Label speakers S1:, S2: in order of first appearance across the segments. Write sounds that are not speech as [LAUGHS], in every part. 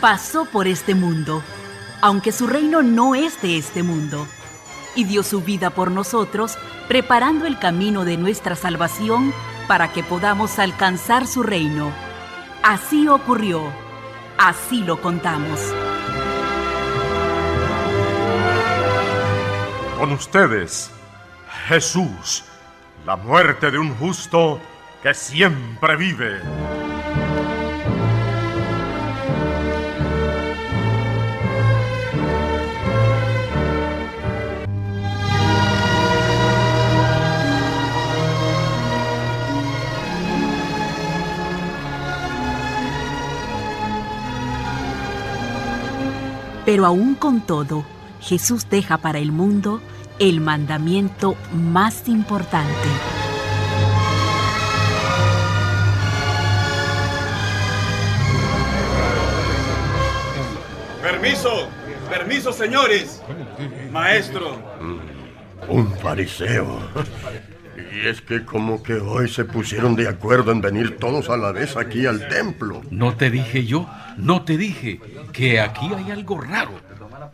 S1: pasó por este mundo, aunque su reino no es de este mundo, y dio su vida por nosotros, preparando el camino de nuestra salvación para que podamos alcanzar su reino. Así ocurrió, así lo contamos.
S2: Con ustedes, Jesús, la muerte de un justo que siempre vive.
S1: Pero aún con todo, Jesús deja para el mundo el mandamiento más importante.
S3: Permiso, permiso señores. Maestro.
S4: Un fariseo. Y es que como que hoy se pusieron de acuerdo en venir todos a la vez aquí al templo.
S5: No te dije yo, no te dije que aquí hay algo raro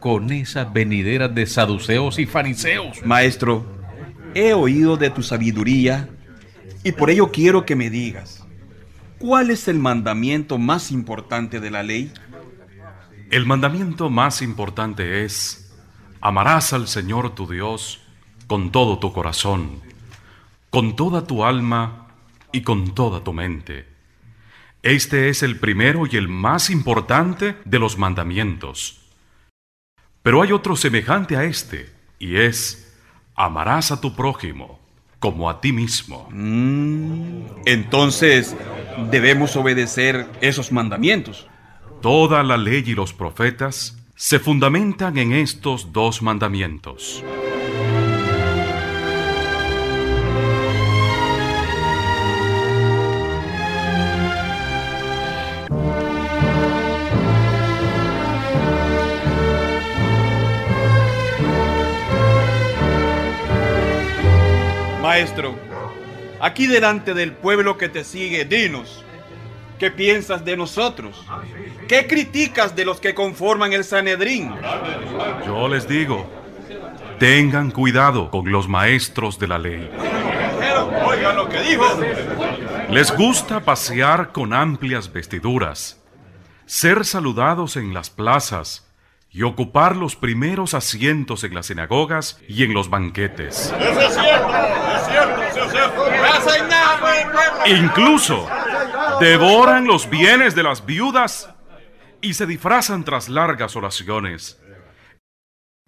S5: con esas venideras de saduceos y fariseos.
S3: Maestro, he oído de tu sabiduría y por ello quiero que me digas, ¿cuál es el mandamiento más importante de la ley?
S6: El mandamiento más importante es, amarás al Señor tu Dios con todo tu corazón, con toda tu alma y con toda tu mente. Este es el primero y el más importante de los mandamientos. Pero hay otro semejante a este, y es, amarás a tu prójimo como a ti mismo.
S3: Mm, entonces, debemos obedecer esos mandamientos.
S6: Toda la ley y los profetas se fundamentan en estos dos mandamientos.
S3: Maestro, aquí delante del pueblo que te sigue, dinos, ¿qué piensas de nosotros? ¿Qué criticas de los que conforman el Sanedrín?
S6: Yo les digo, tengan cuidado con los maestros de la ley.
S3: Oigan lo que dijo.
S6: Les gusta pasear con amplias vestiduras, ser saludados en las plazas, y ocupar los primeros asientos en las sinagogas y en los banquetes.
S3: Eso es cierto, es cierto, es cierto.
S6: Incluso devoran los bienes de las viudas y se disfrazan tras largas oraciones.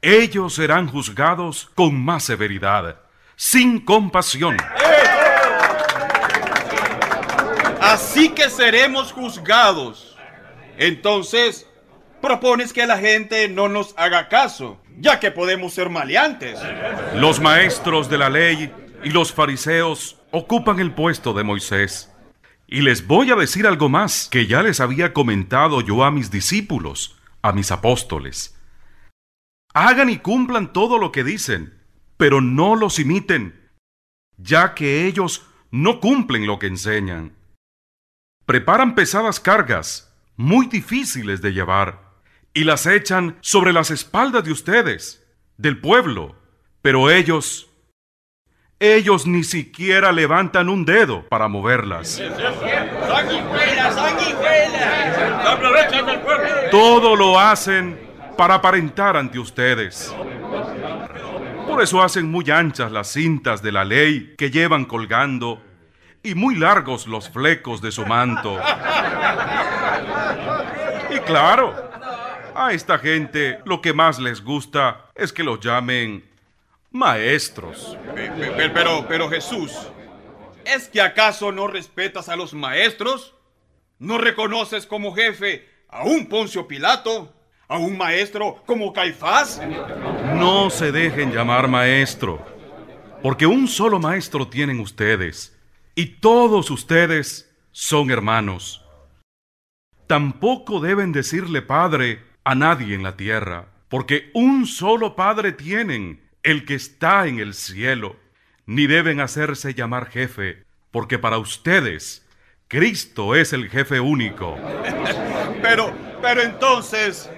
S6: Ellos serán juzgados con más severidad, sin compasión.
S3: Así que seremos juzgados. Entonces, propones que la gente no nos haga caso, ya que podemos ser maleantes.
S6: Los maestros de la ley y los fariseos ocupan el puesto de Moisés. Y les voy a decir algo más que ya les había comentado yo a mis discípulos, a mis apóstoles. Hagan y cumplan todo lo que dicen, pero no los imiten, ya que ellos no cumplen lo que enseñan. Preparan pesadas cargas, muy difíciles de llevar y las echan sobre las espaldas de ustedes, del pueblo. Pero ellos, ellos ni siquiera levantan un dedo para moverlas. Todo lo hacen para aparentar ante ustedes. Por eso hacen muy anchas las cintas de la ley que llevan colgando y muy largos los flecos de su manto. Y claro, a esta gente lo que más les gusta es que los llamen maestros.
S3: Pero, pero, pero Jesús, ¿es que acaso no respetas a los maestros? ¿No reconoces como jefe a un Poncio Pilato? ¿A un maestro como Caifás?
S6: No se dejen llamar maestro, porque un solo maestro tienen ustedes, y todos ustedes son hermanos. Tampoco deben decirle padre a nadie en la tierra, porque un solo Padre tienen, el que está en el cielo, ni deben hacerse llamar jefe, porque para ustedes Cristo es el jefe único. [LAUGHS]
S3: Pero, Pero entonces,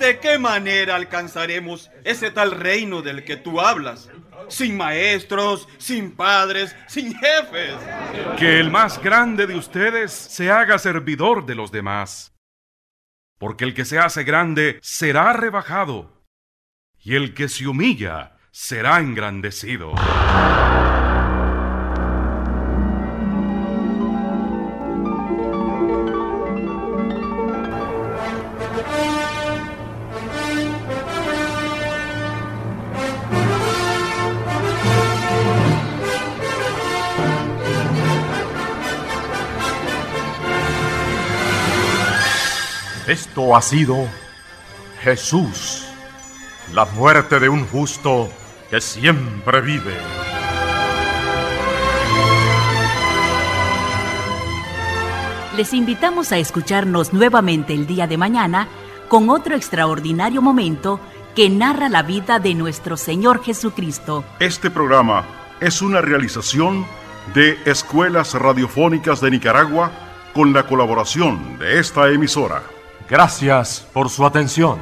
S3: ¿de qué manera alcanzaremos ese tal reino del que tú hablas? Sin maestros, sin padres, sin jefes.
S6: Que el más grande de ustedes se haga servidor de los demás. Porque el que se hace grande será rebajado, y el que se humilla será engrandecido.
S2: Esto ha sido Jesús, la muerte de un justo que siempre vive.
S1: Les invitamos a escucharnos nuevamente el día de mañana con otro extraordinario momento que narra la vida de nuestro Señor Jesucristo.
S7: Este programa es una realización de Escuelas Radiofónicas de Nicaragua con la colaboración de esta emisora.
S2: Gracias por su atención.